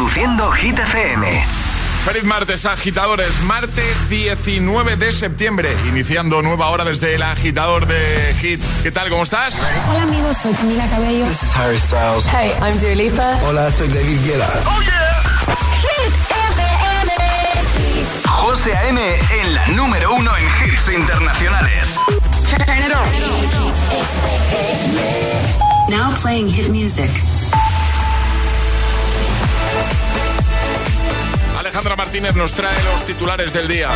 Reproduciendo Hit FM. Feliz martes, agitadores. Martes 19 de septiembre, iniciando nueva hora desde el agitador de Hit. ¿Qué tal? ¿Cómo estás? Hola amigos, soy Camila Cabello. This is Harry Styles. Hey, I'm Dua Lipa. Hola, soy David Guetta. Oh yeah. Hit FM. José A.M. en la número uno en hits internacionales. Turn it on. Now playing hit music. Alejandra Martínez nos trae los titulares del día.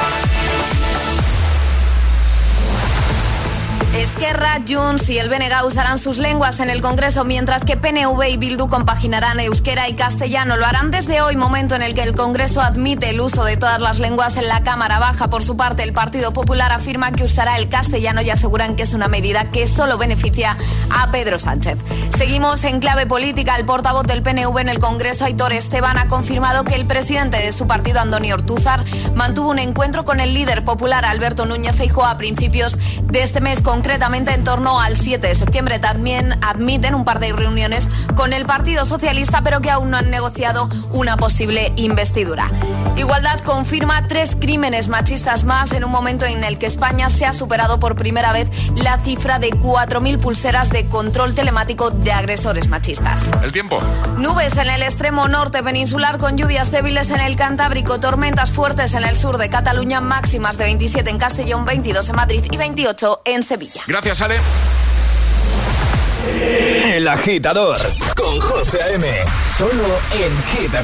Esquerra, Junts y el BNG usarán sus lenguas en el Congreso, mientras que PNV y Bildu compaginarán euskera y castellano. Lo harán desde hoy, momento en el que el Congreso admite el uso de todas las lenguas en la Cámara Baja. Por su parte, el Partido Popular afirma que usará el castellano y aseguran que es una medida que solo beneficia a Pedro Sánchez. Seguimos en clave política. El portavoz del PNV en el Congreso, Aitor Esteban, ha confirmado que el presidente de su partido, Antonio Ortúzar, mantuvo un encuentro con el líder popular, Alberto Núñez Feijóo, a principios de este mes con concretamente en torno al 7 de septiembre. También admiten un par de reuniones con el Partido Socialista, pero que aún no han negociado una posible investidura. Igualdad confirma tres crímenes machistas más en un momento en el que España se ha superado por primera vez la cifra de 4.000 pulseras de control telemático de agresores machistas. El tiempo. Nubes en el extremo norte peninsular con lluvias débiles en el Cantábrico, tormentas fuertes en el sur de Cataluña, máximas de 27 en Castellón, 22 en Madrid y 28 en Sevilla. Gracias, Ale. El agitador con José A.M. Solo en Hit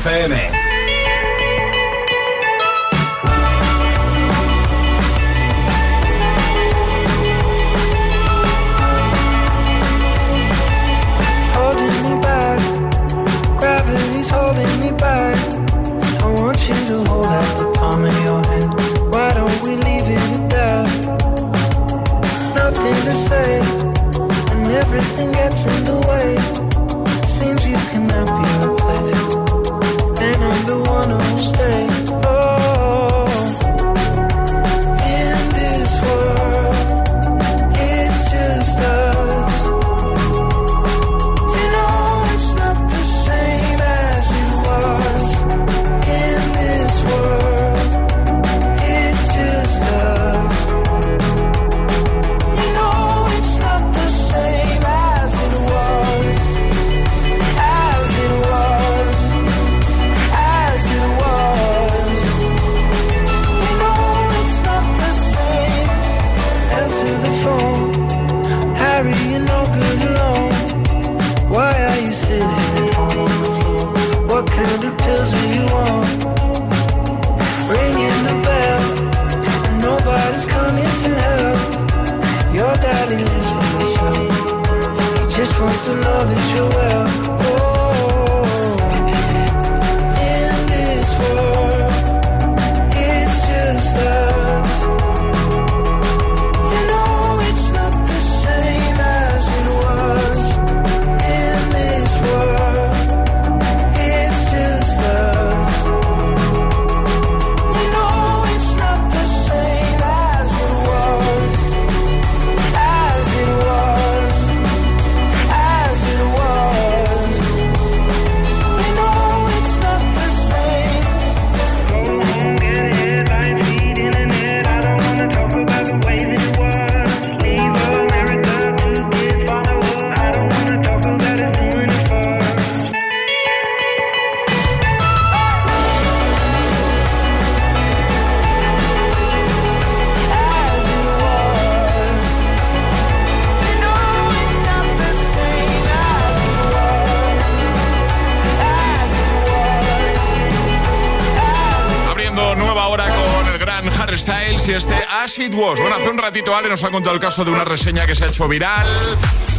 It Was. Bueno, hace un ratito Ale nos ha contado el caso de una reseña que se ha hecho viral.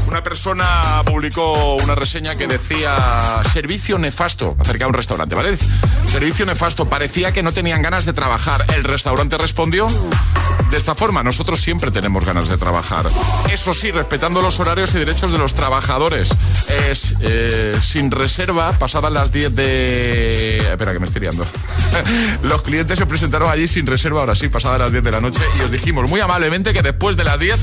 Una persona publicó una reseña que decía servicio nefasto acerca de un restaurante, ¿vale? Servicio nefasto, parecía que no tenían ganas de trabajar. El restaurante respondió de esta forma, nosotros siempre tenemos ganas de trabajar. Eso sí, respetando los horarios y derechos de los trabajadores. Es eh, sin reserva, pasadas las 10 de... Espera, que me estoy liando. los clientes se presentaron allí sin reserva, ahora sí, pasadas las 10 de la noche, y os dijimos muy amablemente que después de las 10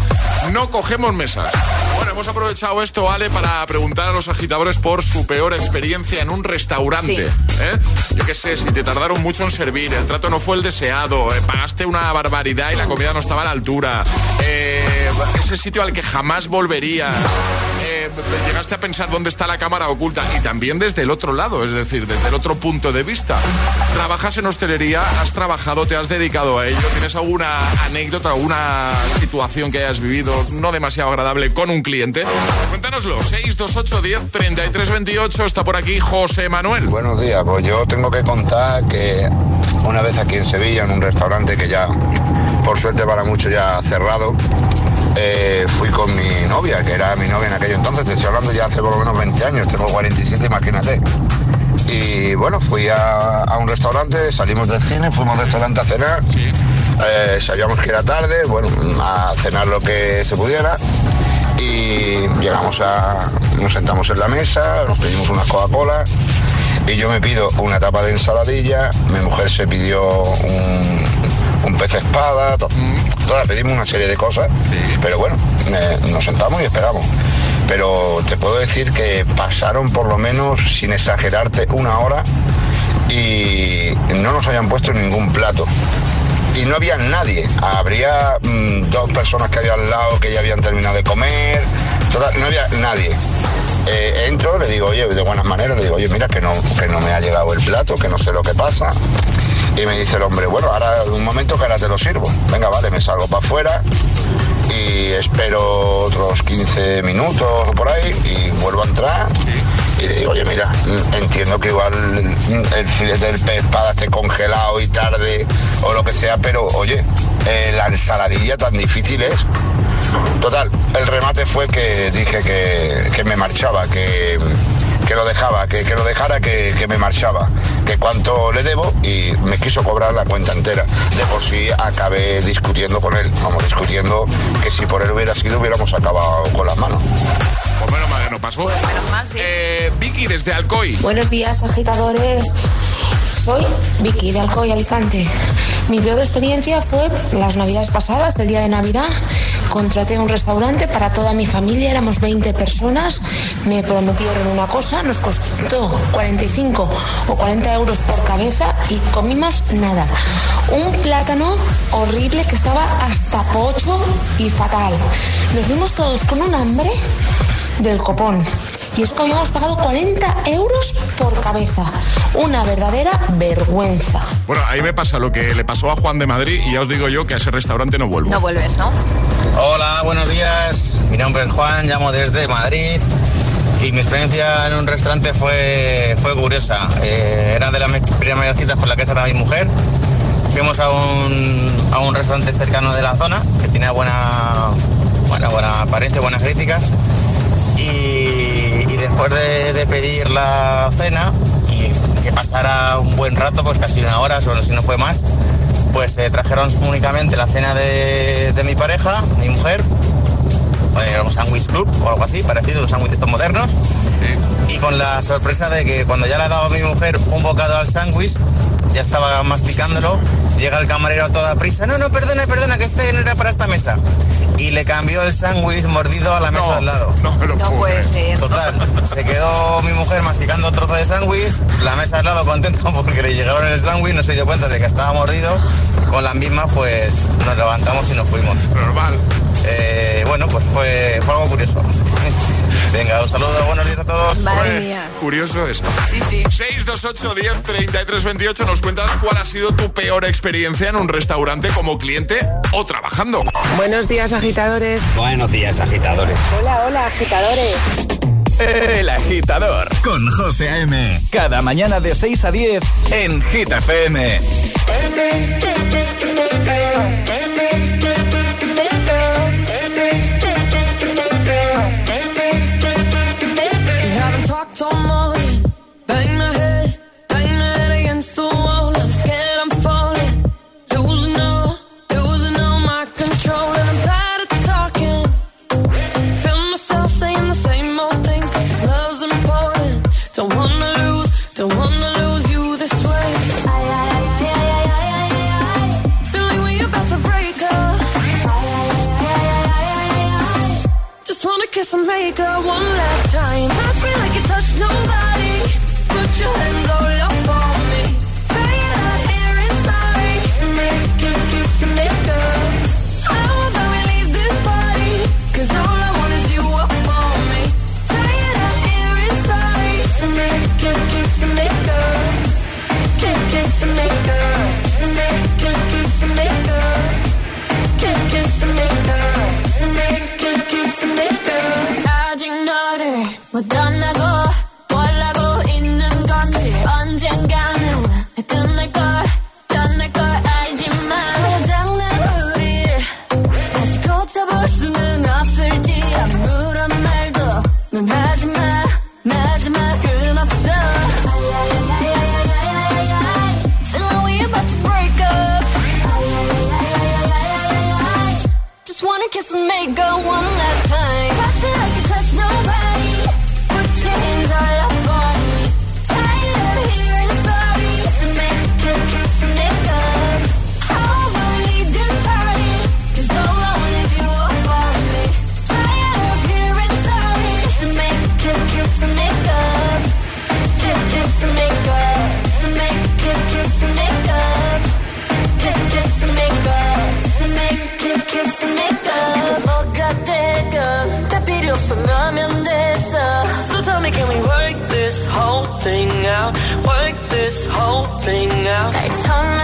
no cogemos mesas. Bueno, hemos aprovechado esto, Ale, para preguntar a los agitadores por su peor experiencia en un restaurante. ¿eh? Yo qué sé, si te tardaron mucho en servir, el trato no fue el deseado, eh, pagaste una barbaridad y la comida no estaba a la altura, eh, ese sitio al que jamás volverías. Llegaste a pensar dónde está la cámara oculta y también desde el otro lado, es decir, desde el otro punto de vista. Trabajas en hostelería, has trabajado, te has dedicado a ello, tienes alguna anécdota, alguna situación que hayas vivido no demasiado agradable con un cliente. Cuéntanoslo, 628 10 33 28, está por aquí José Manuel. Buenos días, pues yo tengo que contar que una vez aquí en Sevilla, en un restaurante que ya, por suerte para muchos ya cerrado, eh, fui con mi novia, que era mi novia en aquel entonces, te estoy hablando ya hace por lo menos 20 años, tengo 47, imagínate. Y bueno, fui a, a un restaurante, salimos del cine, fuimos al restaurante a cenar, Eh, sabíamos que era tarde, bueno, a cenar lo que se pudiera. Y llegamos a, nos sentamos en la mesa, nos pedimos una Coca-Cola y yo me pido una tapa de ensaladilla, mi mujer se pidió un, un pez espada, to- todas pedimos una serie de cosas, pero bueno, eh, nos sentamos y esperamos. Pero te puedo decir que pasaron por lo menos, sin exagerarte, una hora y no nos habían puesto ningún plato y no había nadie. Habría mm, dos personas que había al lado que ya habían terminado de comer, no había nadie. Eh, entro, le digo, oye, de buenas maneras, le digo, oye, mira que no, que no me ha llegado el plato, que no sé lo que pasa. Y me dice el hombre, bueno, ahora un momento que ahora te lo sirvo. Venga, vale, me salgo para afuera y espero otros 15 minutos o por ahí y vuelvo a entrar. Y le digo, oye, mira, entiendo que igual el filete del pez esté congelado y tarde o lo que sea, pero oye, eh, la ensaladilla tan difícil es. Total, el remate fue que dije que, que me marchaba, que, que lo dejaba, que, que lo dejara, que, que me marchaba, que cuánto le debo y me quiso cobrar la cuenta entera. De por sí acabé discutiendo con él, vamos, discutiendo que si por él hubiera sido hubiéramos acabado con las manos. Pues menos mal que no pasó. menos mal, sí. Eh, Vicky desde Alcoy. Buenos días, agitadores. Soy Vicky de Alcoy, Alicante. Mi peor experiencia fue las navidades pasadas, el día de Navidad. Contraté un restaurante para toda mi familia, éramos 20 personas. Me prometieron una cosa, nos costó 45 o 40 euros por cabeza y comimos nada. Un plátano horrible que estaba hasta pocho y fatal. Nos fuimos todos con un hambre del copón. Y es que habíamos pagado 40 euros por cabeza. Una verdadera vergüenza. Bueno, ahí me pasa lo que le pasó a Juan de Madrid y ya os digo yo que a ese restaurante no vuelvo. No vuelves, ¿no? Hola, buenos días. Mi nombre es Juan, llamo desde Madrid y mi experiencia en un restaurante fue, fue curiosa. Eh, era de las primeras citas por la que estaba mi mujer. Fuimos a un, a un restaurante cercano de la zona que tenía buena, buena, buena apariencia, buenas críticas. Y, después de, pedir la cena y que pasara un buen rato, pues casi una hora, solo si no fue más, pues eh, trajeron únicamente la cena de mi pareja, mi mujer, eh, un sándwich club o algo así, parecido, un sándwich de estos modernos. Y con la sorpresa de que cuando ya le ha dado a mi mujer un bocado al sándwich, ya estaba masticándolo, llega el camarero a toda prisa, no, no, perdona, perdona, que este no era para esta mesa. Y le cambió el sándwich mordido a la mesa No, al lado. no me lo No puedo puede ser. Total, se quedó mi mujer masticando trozo de sándwich, la mesa al lado contenta porque le llegaron el sándwich, no se dio cuenta de que estaba mordido, con las mismas pues nos levantamos y nos fuimos. Normal. Eh, bueno, pues fue, fue algo curioso. Venga, un saludo, buenos días a todos. Madre mía. Curioso eso. Sí, sí. 628 10 33 28 nos cuentas cuál ha sido tu peor experiencia en un restaurante como cliente o trabajando. Buenos días, agitadores. Buenos días, agitadores. Hola, hola, agitadores. El agitador con José A.M. Cada mañana de 6 a 10 en Hit FM. on out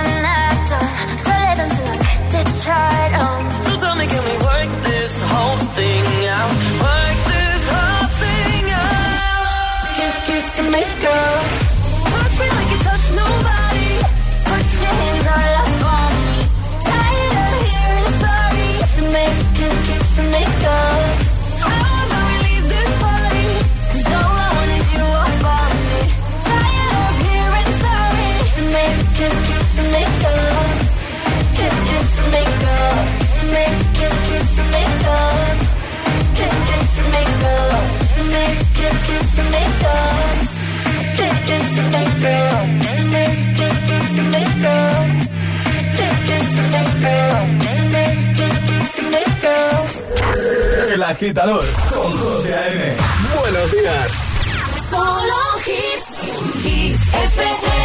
El agitador con José A.M. Buenos días. Solo hits, hit FM.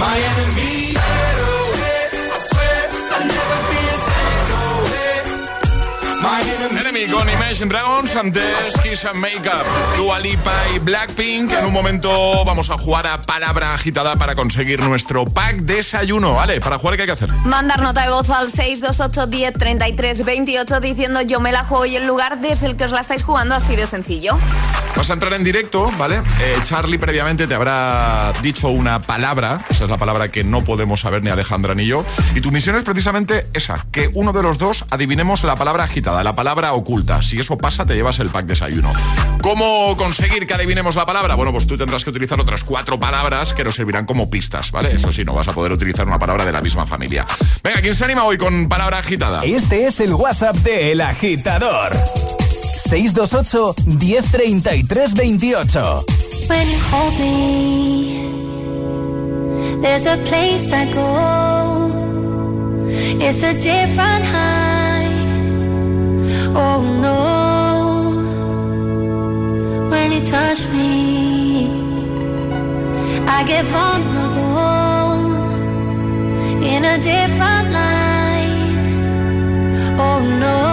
My enemy. Con Imagine Dragons, antes Kiss and Makeup, Dua Lipa y Blackpink. En un momento vamos a jugar a palabra agitada para conseguir nuestro pack desayuno. Vale, para jugar, ¿qué hay que hacer? Mandar nota de voz al 628 10 33 28 diciendo yo me la juego y el lugar desde el que os la estáis jugando, así de sencillo. Vas a entrar en directo, ¿vale? Eh, Charlie previamente te habrá dicho una palabra, esa es la palabra que no podemos saber ni Alejandra ni yo, y tu misión es precisamente esa, que uno de los dos adivinemos la palabra agitada, la palabra oculta. Si eso pasa, te llevas el pack desayuno. ¿Cómo conseguir que adivinemos la palabra? Bueno, pues tú tendrás que utilizar otras cuatro palabras que nos servirán como pistas, ¿vale? Eso sí, no vas a poder utilizar una palabra de la misma familia. Venga, ¿quién se anima hoy con palabra agitada? Este es el WhatsApp de El Agitador. 628 1033 28 When you hold me, there's a place I go. It's a different high. Oh no. When you touch me, I get vulnerable in a different light. Oh no.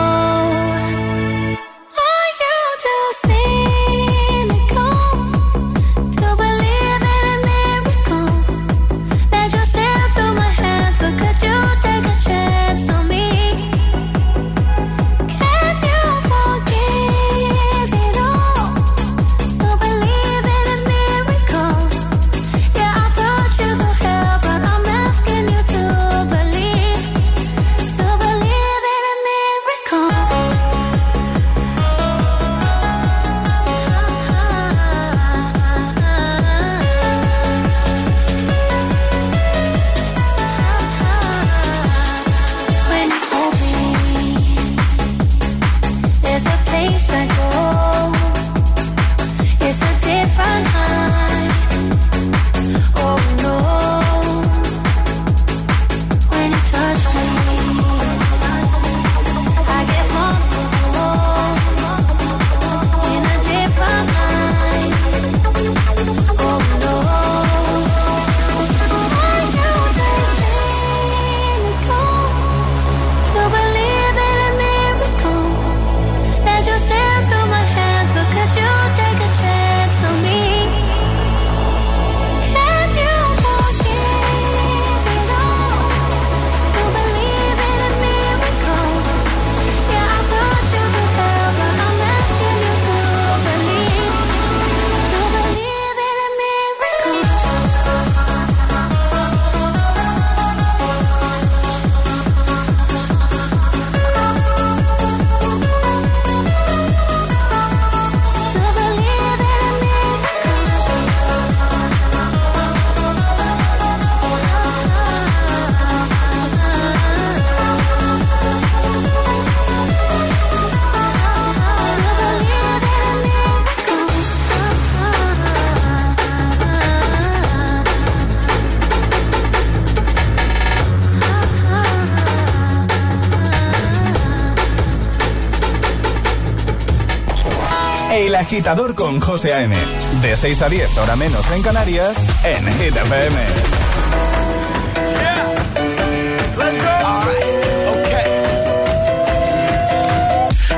Agitador con José A.M. De 6 a 10, hora menos en Canarias, en Hit FM.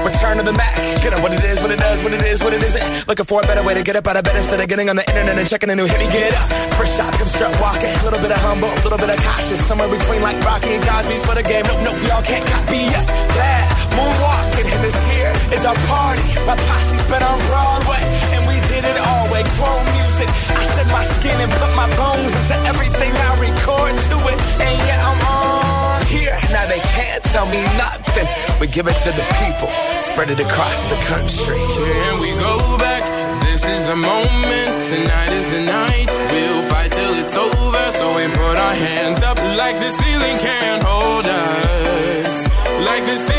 Return to the Mac. Get up what it is, what it does, what it is, what it isn't. Looking for a better way to get up out of bed instead of getting on the internet and checking a new hit. Me get up. First shot, come strut walking. A little bit of humble, a little bit of cautious. Somewhere between like Rocky and Cosby's for the game. Nope, nope, y'all can't copy yet. Bad moonwalking, and this here is our party. My posse's been on Broadway, and we did it all way. Chrome music. I shed my skin and put my bones into everything I record to it. And yeah, I'm on here. Now they can't tell me nothing. We give it to the people, spread it across the country. Can we go back? This is the moment. Tonight is the night. We'll fight till it's over. So we put our hands up like the ceiling can't hold us. Like the ceiling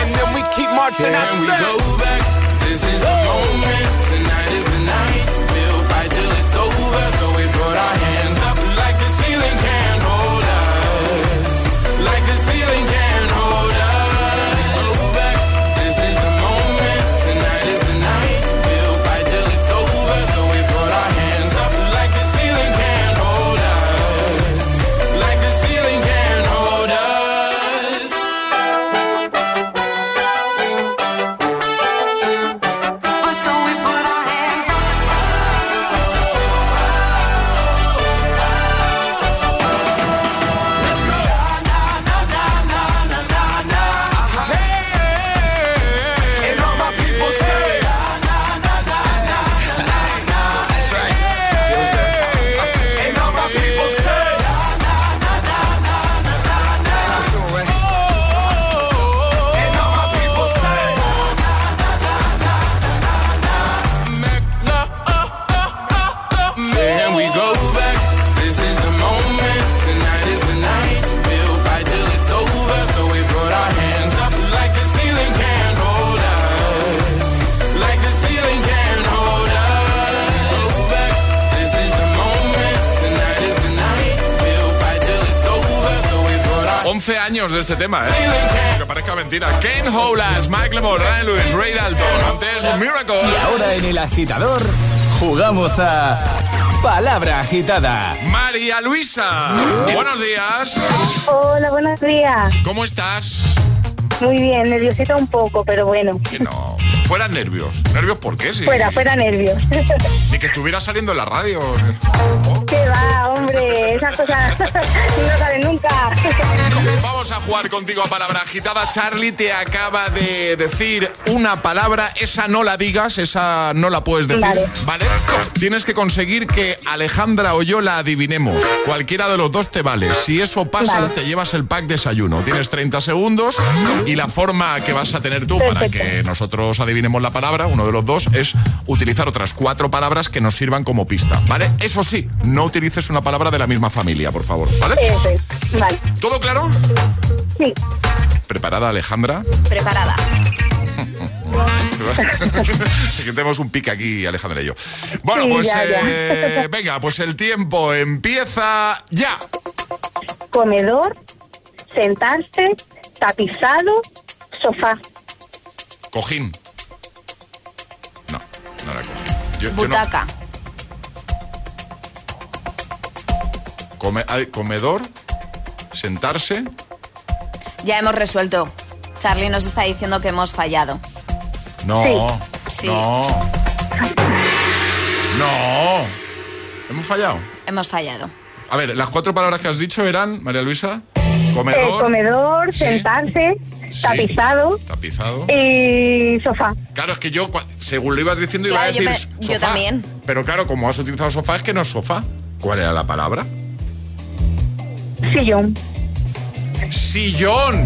And then we keep marching. I Can we go back? This is the moment. Tonight is the night. Tema, ¿eh? Que parezca mentira. Kane Howlas, Mike Lemore, Ryan Lewis, Ray Dalton. Antes, Miracle. Y ahora en el agitador jugamos a Palabra Agitada. María Luisa. Buenos días. Hola, buenos días. ¿Cómo estás? Muy bien, nerviosita un poco, pero bueno. Que no. Fuera nervios. ¿Nervios por qué? Sí. Fuera, fuera nervios. Que estuviera saliendo en la radio. ¿Qué va, hombre? Esas cosas no salen nunca. Vamos a jugar contigo a palabra agitada. Charlie te acaba de decir una palabra, esa no la digas, esa no la puedes decir. Vale. ¿Vale? Tienes que conseguir que Alejandra o yo la adivinemos. Cualquiera de los dos te vale. Si eso pasa, Vale. te llevas el pack desayuno. Tienes 30 segundos y la forma que vas a tener tú para que nosotros adivinemos la palabra, uno de los dos, es utilizar otras cuatro palabras que nos sirvan como pista. ¿Vale? Eso sí, no utilices una palabra de la misma familia, por favor. ¿Vale? ¿Todo claro? Sí. ¿Preparada, Alejandra? Preparada. que tenemos un pique aquí, Alejandra y yo. Bueno, Sí, pues ya, ya. eh, venga, pues el tiempo empieza ya. Comedor, sentarse, tapizado, sofá. Cojín. No, no era cojín. Yo- yo no- Butaca. come- comedor, sentarse. Ya hemos resuelto. Charlie nos está diciendo que hemos fallado. No, Sí. no. No. ¿Hemos fallado? Hemos fallado. A ver, las cuatro palabras que has dicho eran, María Luisa, Eh, comedor, comedor, Sí. sentarse, Sí. tapizado tapizado. y sofá. Claro, es que yo, según lo ibas diciendo, iba a yo decir yo sofá. también. Pero claro, como has utilizado sofá, es que no es sofá. ¿Cuál era la palabra? Sillón. Sillón.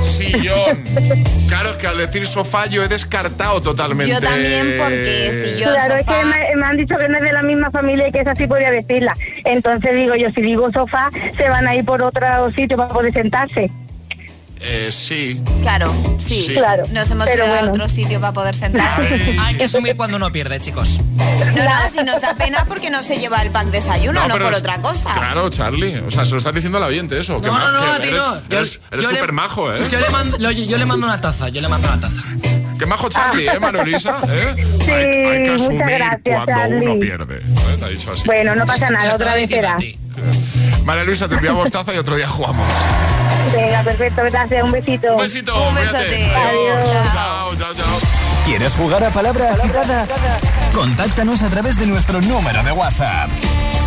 Sillón. Claro, es que al decir sofá yo he descartado totalmente. Yo también, porque si yo- Claro, es sofá. que me, me han dicho que no es de la misma familia y que esa sí podría decirla. Entonces digo yo, si digo sofá, se van a ir por otro sitio para poder sentarse. Eh, sí. Claro, sí. Sí. Claro. Nos hemos Pero ido a otro sitio para poder sentarse. Hay que asumir cuando uno pierde, chicos. No, no, si nos da pena porque no se lleva el pack desayuno, no, por es- otra cosa. Claro, Charlie. O sea, se lo estás diciendo al oyente eso. que No, no, no, a que ti eres, no. Yo- Eres, eres yo súper majo, ¿eh? Yo le, mando, lo- yo le mando una taza, yo le mando una taza. Qué majo Charlie, ¿eh, Manolisa? ¿Eh? Sí, hay, hay que muchas asumir gracias, cuando uno pierde. ¿eh? Te ha dicho así. Bueno, no pasa nada, lo otra vez será. María Luisa, te enviamos taza y otro día jugamos. Venga, perfecto, gracias, un besito. Un besito. Un besote. Adiós. Chao, chao, chao. ¿Quieres jugar a palabra agitada? Contáctanos a través de nuestro número de WhatsApp.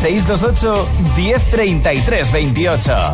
628 1033 28.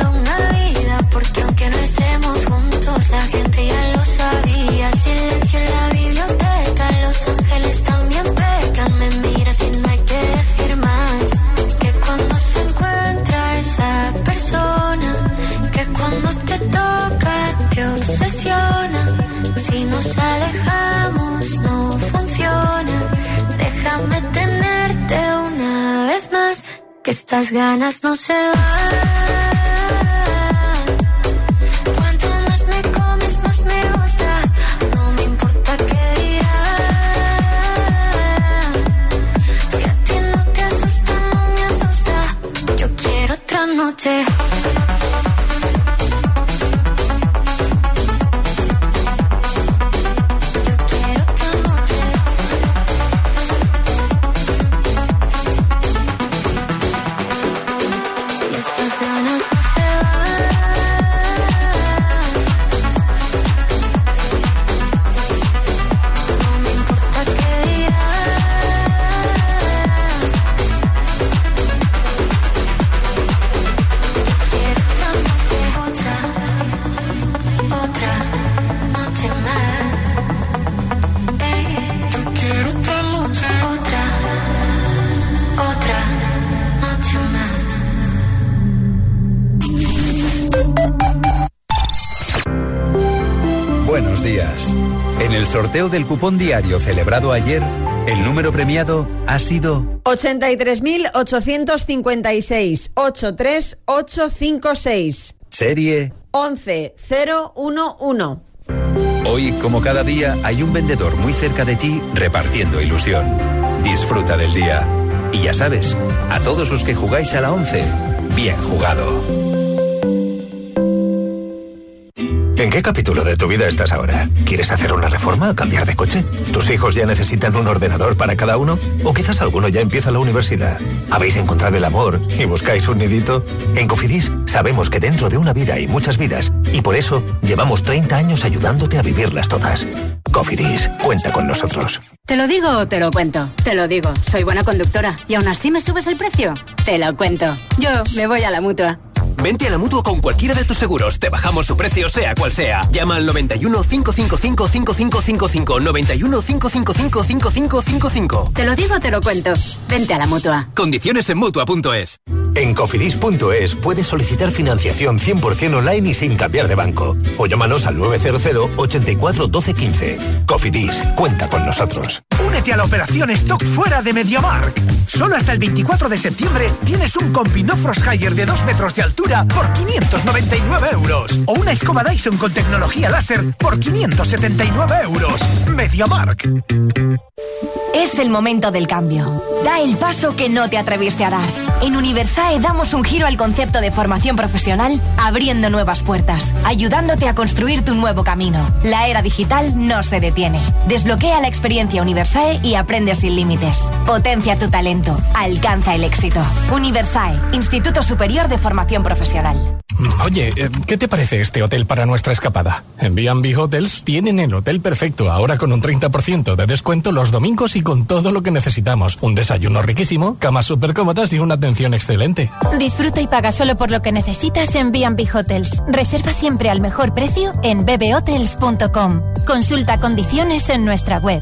Que estas ganas no se van. Cuanto sorteo del cupón diario celebrado ayer, el número premiado ha sido 83.856 83856 serie. 11011. Hoy, como cada día, hay un vendedor muy cerca de ti repartiendo ilusión. Disfruta del día. Y ya sabes, a todos los que jugáis a la 11, bien jugado. ¿En qué capítulo de tu vida estás ahora? ¿Quieres hacer una reforma o cambiar de coche? ¿Tus hijos ya necesitan un ordenador para cada uno? ¿O quizás alguno ya empieza la universidad? ¿Habéis encontrado el amor y buscáis un nidito? En Cofidis sabemos que dentro de una vida hay muchas vidas y por eso llevamos 30 años ayudándote a vivirlas todas. Cofidis, cuenta con nosotros. ¿Te lo digo o te lo cuento? Te lo digo, soy buena conductora. ¿Y aún así me subes el precio? Te lo cuento. Yo me voy a la mutua. Vente a la mutua con cualquiera de tus seguros. Te bajamos su precio, sea cual sea. Llama al 91 555 5555. 91 555 5555. Te lo digo o te lo cuento. Vente a la mutua. Condiciones en mutua.es. En cofidis.es puedes solicitar financiación 100% online y sin cambiar de banco. O llámanos al 900 84 12 15. Cofidis, cuenta con nosotros. Únete a la operación Stock fuera de MediaMark. Solo hasta el 24 de septiembre tienes un Compino Frost Higher de 2 metros de altura por 599 euros. O una escoba Dyson con tecnología láser por 579 euros. MediaMark. Es el momento del cambio. Da el paso que no te atreviste a dar. En Universae damos un giro al concepto de formación profesional, abriendo nuevas puertas, ayudándote a construir tu nuevo camino. La era digital no se detiene. Desbloquea la experiencia Universae y aprende sin límites. Potencia tu talento. Alcanza el éxito. Universae, Instituto Superior de Formación Profesional. Oye, eh, ¿qué te parece este hotel para nuestra escapada? En B&B Hotels tienen el hotel perfecto, ahora con un 30% de descuento los domingos y con todo lo que necesitamos. Un desayuno riquísimo, camas súper cómodas y una atención excelente. Disfruta y paga solo por lo que necesitas en B&B Hotels. Reserva siempre al mejor precio en bbhotels.com. Consulta condiciones en nuestra web.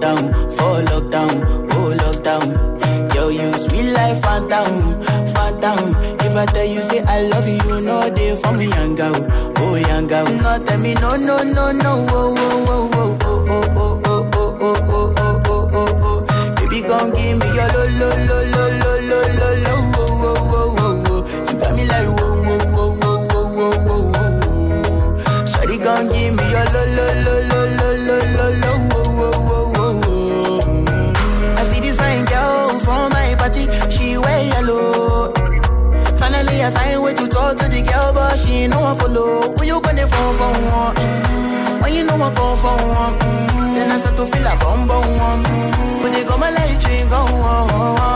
lockdown, for lockdown, oh lockdown. Yo, you sweet life, phantom, phantom. If I tell you say I love you, know they for me, young girl, oh young girl. No, tell me no, no, no, no, oh, oh, oh, oh, oh, oh, oh, oh, oh, oh, oh, oh, oh, oh, oh. Baby, gon' give me your lo, lo, lo, lo, lo, ain't no one follow. Who you gonna phone for one? Mm. When you know I come for one, mm. then I start to feel a bum bum one. Mm. When they come my light, you go on. Yeah,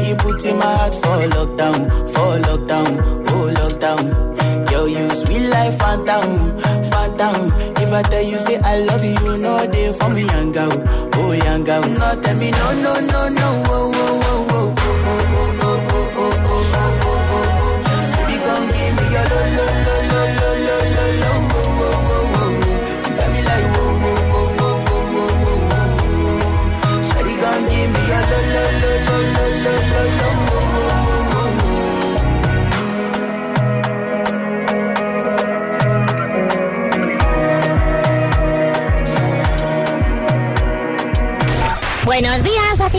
it puts in my heart for lockdown, for lockdown, oh lockdown. Yo, you sweet life, phantom, phantom. If I tell you say I love you, you know they for me, young girl, oh young girl. No, tell me no, no, no, no,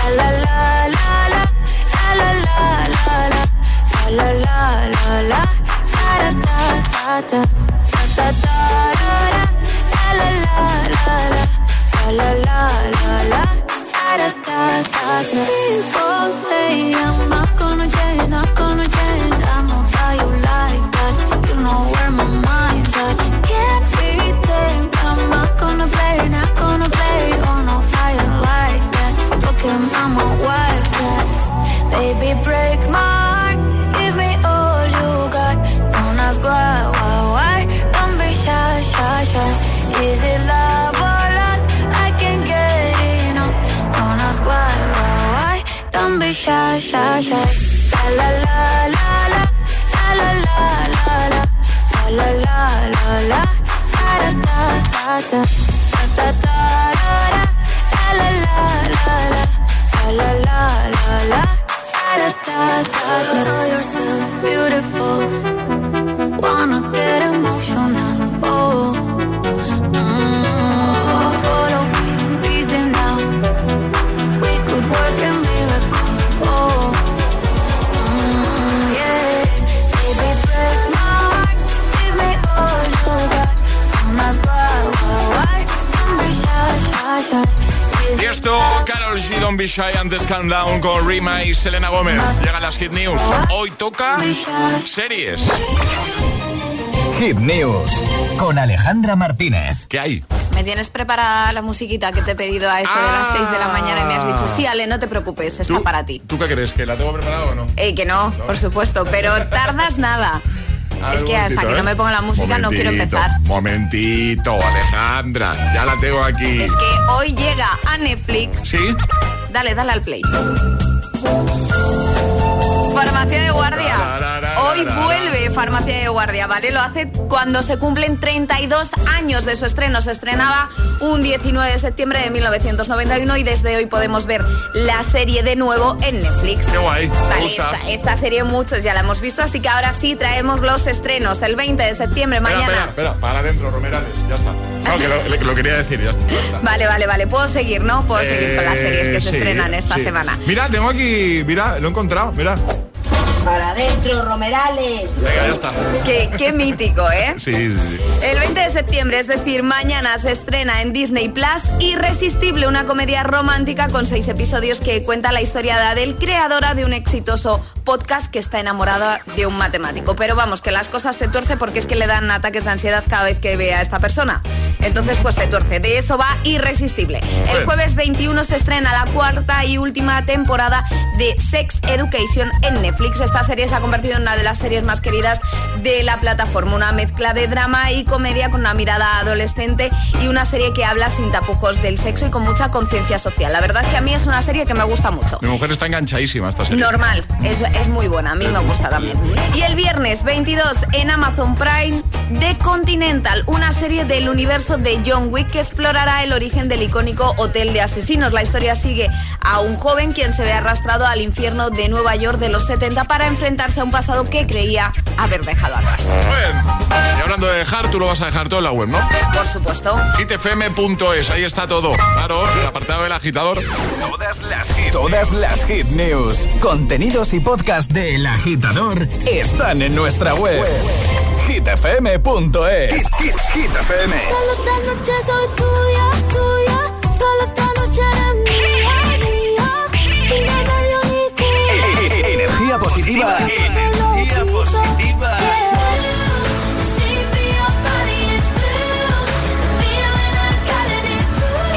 La la la la la. La la la la la. La la la la. People say I'm not gonna change, not gonna change. shy, shy, shy. La la la la la la la la la la la la la da da da da da da da da da la la la la la la la la la da da da da. Know yourself beautiful. Y esto, Carol G. Don't Be Shy, antes Calm Down con Rima y Selena Gómez. Llegan las Hit News. Hoy toca series. Hit News con Alejandra Martínez. ¿Qué hay? ¿Me tienes preparada la musiquita que te he pedido a eso de las 6 de la mañana y me has dicho, sí, Ale, no te preocupes, está para ti? ¿Tú qué crees? ¿Que la tengo preparada o no? Eh, que no, por supuesto, pero tardas nada. Es que hasta que no me ponga la música no quiero empezar. Momentito, Alejandra. Ya la tengo aquí. Es que hoy llega a Netflix. ¿Sí? Dale, dale al play. Farmacia de guardia. Hoy vuelve Farmacia de guardia, ¿vale? Lo hace cuando se cumplen 32 años de su estreno. Se estrenaba un 19 de septiembre de 1991 y desde hoy podemos ver la serie de nuevo en Netflix. Qué guay. me Vale, gusta. esta, esta serie muchos ya la hemos visto, así que ahora sí traemos los estrenos. El 20 de septiembre, Espera, mañana. espera, espera, para adentro, Romerales. Ya está. No, que lo, quería decir, ya está. ya está. Vale, vale, vale. Puedo seguir, ¿no? Puedo seguir con las series que se Eh, estrenan esta sí. semana. Mira, tengo aquí, mira, lo he encontrado, mira. Para adentro, Romerales. Venga, ya está. Qué, qué mítico, ¿eh? Sí, sí, sí. El 20 de septiembre, es decir, mañana se estrena en Disney Plus Irresistible, una comedia romántica con seis episodios que cuenta la historia de Adele, creadora de un exitoso podcast que está enamorada de un matemático. Pero vamos, que las cosas se tuerce porque es que le dan ataques de ansiedad cada vez que ve a esta persona. Entonces, pues se tuerce. De eso va Irresistible. El jueves 21 se estrena la cuarta y última temporada de Sex Education en Netflix. Esta serie se ha convertido en una de las series más queridas de la plataforma. Una mezcla de drama y comedia con una mirada adolescente y una serie que habla sin tapujos del sexo y con mucha conciencia social. La verdad es que a mí es una serie que me gusta mucho. Mi mujer está enganchadísima esta serie. Normal, es, es muy buena, a mí me gusta también. Y el viernes 22 en Amazon Prime, The Continental, una serie del universo de John Wick que explorará el origen del icónico Hotel de Asesinos. La historia sigue a un joven quien se ve arrastrado al infierno de Nueva York de los 70 para enfrentarse a un pasado que creía haber dejado atrás. Bien. Y hablando de dejar, tú lo vas a dejar todo en la web, ¿no? Por supuesto. hitfm.es, ahí está todo. Claro, el apartado del agitador. Todas las hit, todas las hit news, contenidos y podcast de El Agitador están en nuestra web. hitfm.es. Hit, hit, Hit FM. Solo esta noche soy tuya. Positiva. Energía positiva.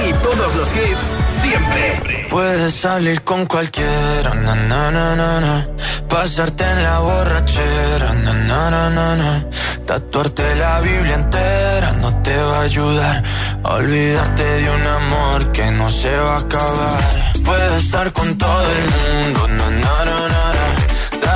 Y todos los hits siempre. Puedes salir con cualquiera, na, na, na, na, na. pasarte en la borrachera, na, na, na, na, na. tatuarte la Biblia entera no te va a ayudar olvidarte de un amor que no se va a acabar. Puedes estar con todo el mundo, na, na, na, na,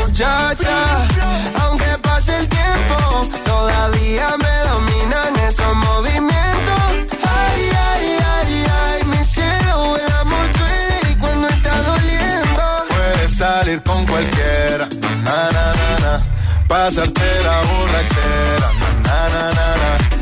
muchacha. Aunque pase el tiempo, todavía me dominan esos movimientos. Ay, ay, ay, ay, mi cielo, el amor duele y cuando está doliendo. Puedes salir con cualquiera, na, na, na, na. pasarte la borrachera, na, na, na, na, na.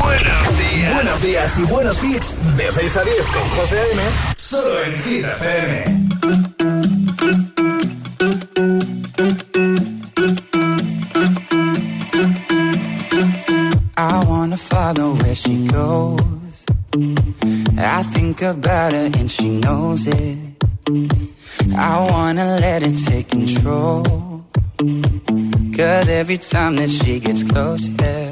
Buenos días. Buenos días y buenos hits. De 6 a 10 con José A.M. Solo en Hit FM. I wanna follow where she goes. I think about her and she knows it. I wanna let it take control. Cause every time that she gets close, yeah,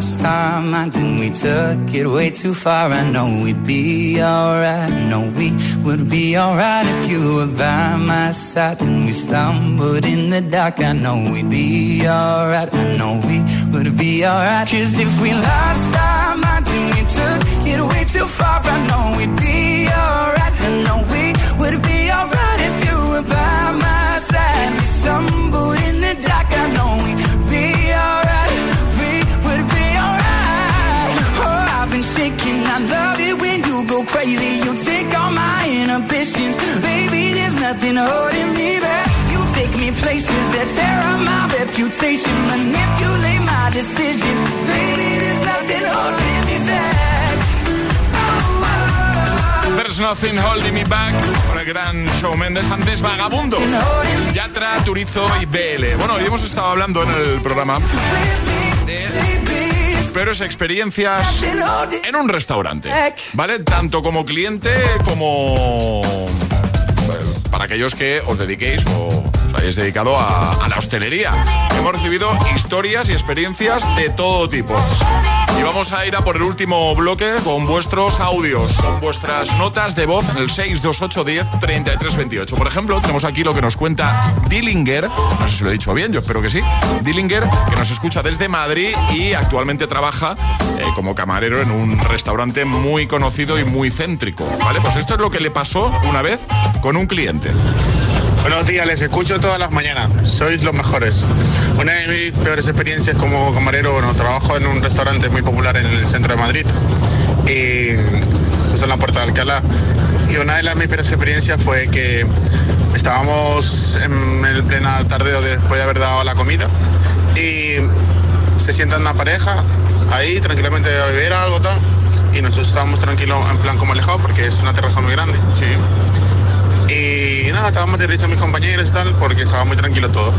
Our minds and we took it way too far, I know we'd be alright. I know we would be alright if you were by my side. And we stumbled in the dark, I know we'd be alright. I know we would be alright. Cause if we lost our minds and we took it way too far, I know we'd be alright. I know we would be alright if you were by my side. And We stumbled in the dark, I love it when you go crazy. You take all my inhibitions, baby. There's nothing holding me back. You take me places that tear up my reputation, manipulate my decisions, baby. There's nothing holding me back. There's Nothing Holding Me Back con el gran show Mendes antes Vagabundo Yatra, Turizo y BL bueno, hoy hemos estado hablando en el programa de peores experiencias en un restaurante ¿vale? tanto como cliente como para aquellos que os dediquéis o hayáis dedicado a, la hostelería. Hemos recibido historias y experiencias de todo tipo. Y vamos a ir a por el último bloque con vuestros audios, con vuestras notas de voz en el 628 10 33 28. Por ejemplo, tenemos aquí lo que nos cuenta Dillinger, no sé si lo he dicho bien, yo espero que sí. Dillinger, que nos escucha desde Madrid y actualmente trabaja eh, como camarero en un restaurante muy conocido y muy céntrico. ¿Vale? Pues esto es lo que le pasó una vez con un cliente. Buenos días, les escucho todas las mañanas. Sois los mejores. Una de mis peores experiencias como camarero, bueno, trabajo en un restaurante muy popular en el centro de Madrid y pues en la puerta de Alcalá. Y una de las mis peores experiencias fue que estábamos en el plena tarde después de haber dado la comida y se sienta una pareja ahí tranquilamente a beber algo tal y nosotros estábamos tranquilos en plan como alejados porque es una terraza muy grande. Sí. Y nada, estábamos de risa mis compañeros y tal, porque estaba muy tranquilo todo.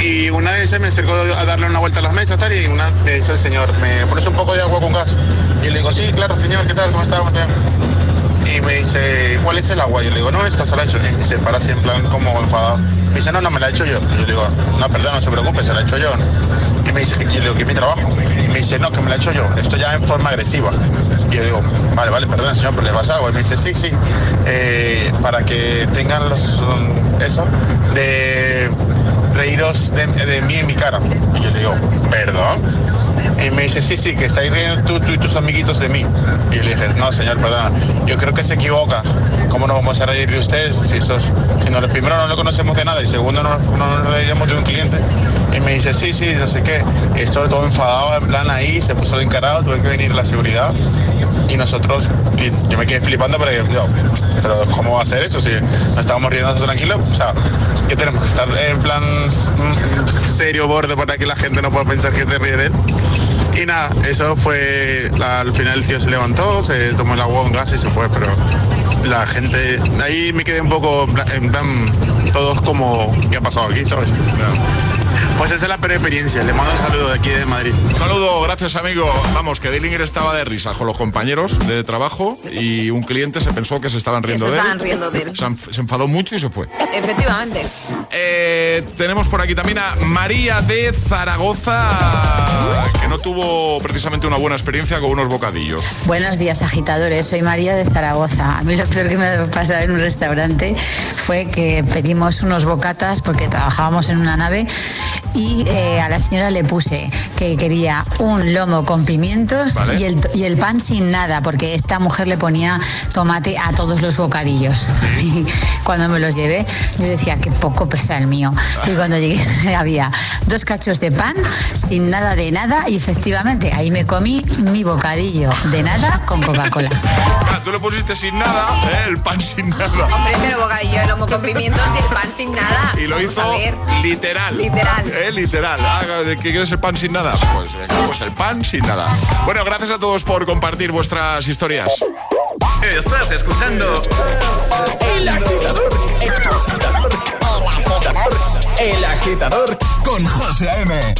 Y una vez se me acercó a darle una vuelta a las mesas tal, y una me dice el señor, ¿me pones un poco de agua con gas? Y le digo, sí, claro, señor, ¿qué tal? ¿Cómo está? ¿Cómo está?". Y me dice, ¿cuál es el agua? Y le digo, no, esta se la he hecho. Y se para así en plan como enfadado. Me dice, no, no, me la he hecho yo. Y yo digo, no, perdón, no se preocupe, se la he hecho yo. Me dice, digo, ¿qué es mi trabajo? Y me dice, no, que me la he hecho yo. Esto ya en forma agresiva. Y yo digo, vale, vale, perdón, señor, pero le pasa algo. Y me dice, sí, sí, eh, para que tengan los, eso, de reíros de, de mí en mi cara. Y yo le digo, perdón. Y me dice, sí, sí, que estáis riendo tú, tú y tus amiguitos de mí. Y le dije, no, señor, perdón, yo creo que se equivoca. ¿Cómo nos vamos a reír de ustedes si, sos, si no, primero no lo conocemos de nada y segundo no, no nos reiríamos de un cliente? Y me dice, sí, sí, no sé qué. Estoy todo enfadado, en plan ahí, se puso de encarado, tuve que venir la seguridad. Y nosotros, yo me quedé flipando, pero yo, pero ¿cómo va a ser eso? Si nos estábamos riendo tranquilos, o sea, ¿qué tenemos que estar en plan mm, serio, borde, para que la gente no pueda pensar que te ríe de él? Y nada, eso fue, al final el tío se levantó, se tomó el agua, un gas y se fue, pero la gente, ahí me quedé un poco en plan, todos como, ¿qué ha pasado aquí, sabes? Pues esa es la peor experiencia, le mando un saludo de aquí de Madrid. Un saludo, gracias amigo. Vamos, que Dillinger estaba de risa con los compañeros de trabajo y un cliente se pensó que se estaban riendo se de él. estaban riendo de él. Se, enf- se enfadó mucho y se fue. Efectivamente. Eh, tenemos por aquí también a María de Zaragoza, que no tuvo precisamente una buena experiencia con unos bocadillos. Buenos días, agitadores. Soy María de Zaragoza. A mí lo peor que me ha pasado en un restaurante fue que pedimos unos bocatas porque trabajábamos en una nave y eh, a la señora le puse que quería un lomo con pimientos Vale. y, el, y el pan sin nada porque esta mujer le ponía tomate a todos los bocadillos. Y cuando me los llevé, yo decía que poco pesa el mío. Y cuando llegué había dos cachos de pan sin nada de nada y efectivamente ahí me comí mi bocadillo de nada con Coca-Cola. Ah, Tú le pusiste sin nada, ¿eh? el pan sin nada. Hombre, pero bocadillo de lomo con pimientos y el pan sin nada. Y lo Vamos hizo literal. Literal. ¿Eh? Literal. Ah, ¿de ¿Qué quieres el pan sin nada? Pues, pues el pan sin nada. Bueno, gracias a todos por compartir vuestras historias. Estás escuchando El Agitador. El Agitador. El Agitador con José A.M.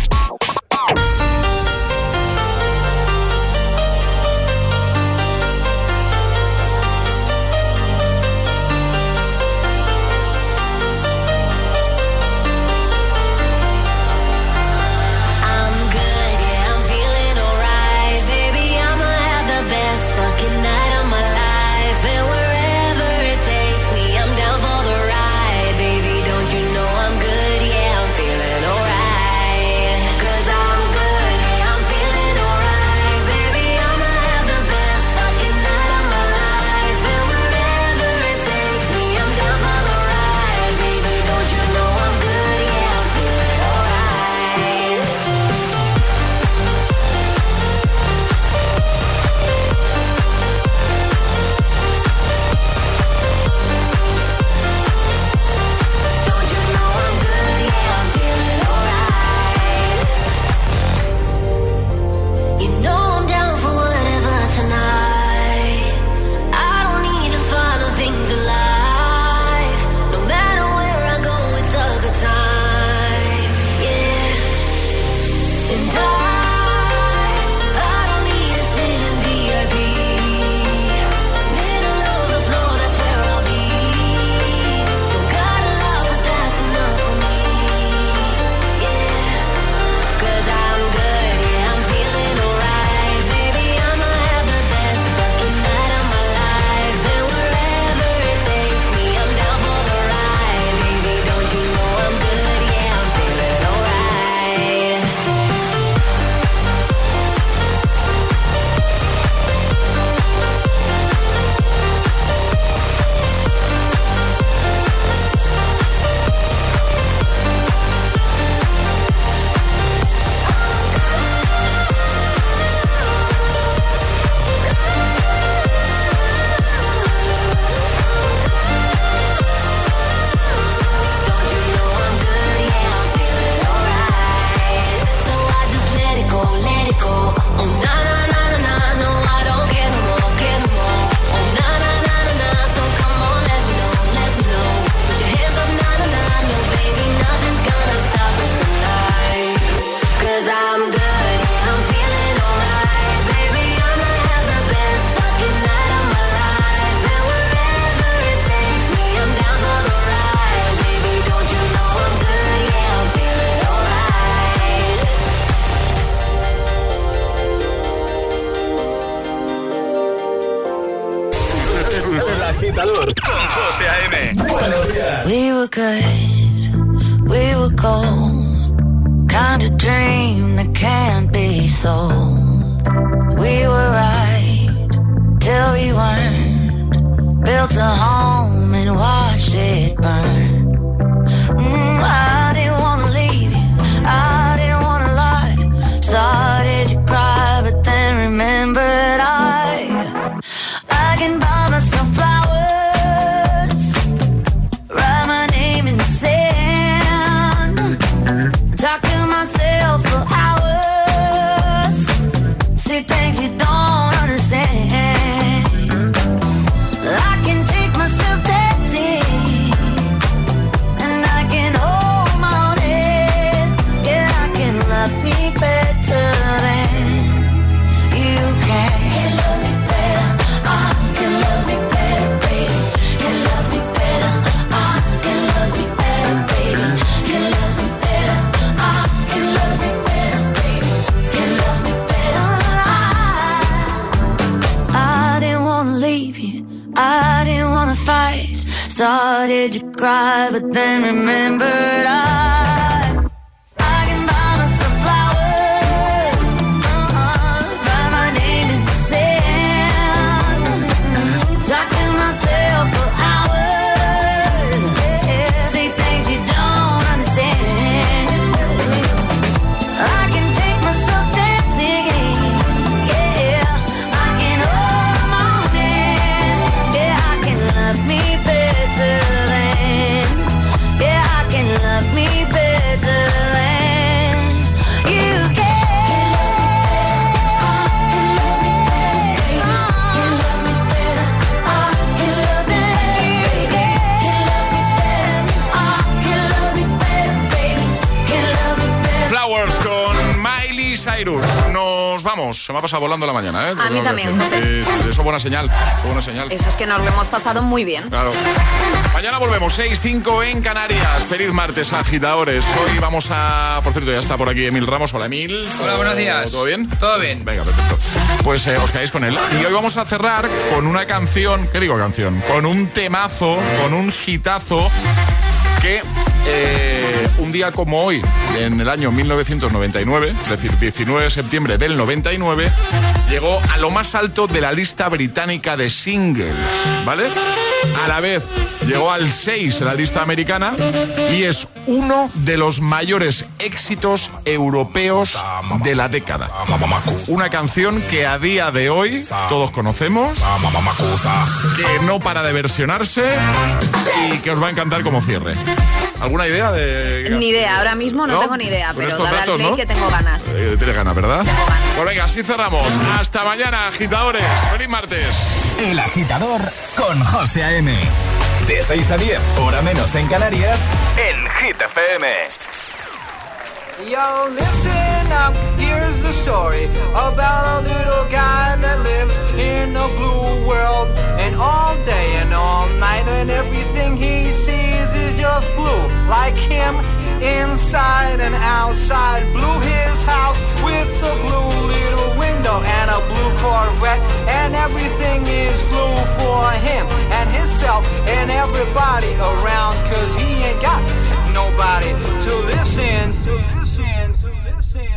Se me ha pasado volando la mañana, ¿eh? A mí también, Sí, José. sí, eso es buena señal. Eso es buena señal. Eso es que nos lo hemos pasado muy bien. Claro. Mañana volvemos, 6-5 en Canarias. Feliz martes, agitadores. Hoy vamos a. Por cierto, ya está por aquí Emil Ramos. Hola, Emil. Hola, buenos días. ¿Todo bien? Todo bien. Venga, perfecto. Pues eh, os quedáis con él. Y hoy vamos a cerrar con una canción. ¿Qué digo canción? Con un temazo, con un hitazo que eh, un día como hoy, en el año 1999, es decir, 19 de septiembre del 99, llegó a lo más alto de la lista británica de singles, ¿vale? A la vez llegó al 6 en la lista americana y es uno de los mayores éxitos europeos de la década. Una canción que a día de hoy todos conocemos, que no para de versionarse y que os va a encantar como cierre. ¿Alguna idea de...? Ni idea, ahora mismo no, ¿No? tengo ni idea, Con pero dale al datos, play ¿no? que tengo ganas. Eh, Tienes ganas, ¿verdad? Pues venga, así cerramos. Hasta mañana, agitadores. Feliz martes. El agitador con José A.M. De 6 a 10, hora menos en Canarias, en Hit FM. Yo, listen up, here's the story about a little guy that lives in a blue world. And all day and all night, and everything he sees just blue. Like him, inside and outside. Blue his house with a blue little window and a blue Corvette. And everything is blue for him and himself and everybody around. Cause he ain't got nobody to listen. To listen, to listen.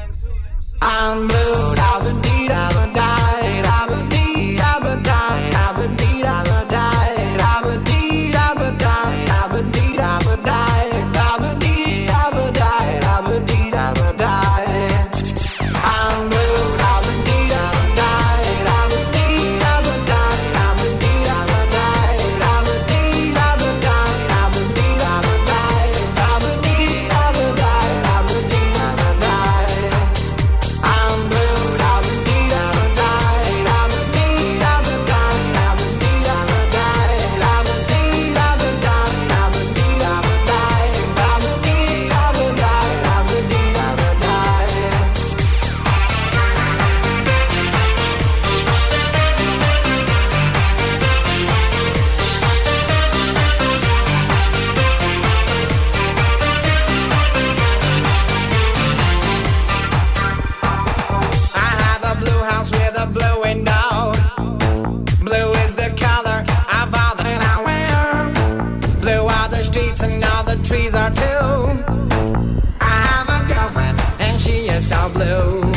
I'm blue, I've been deed, I've been died, I've been yes, I'm blue.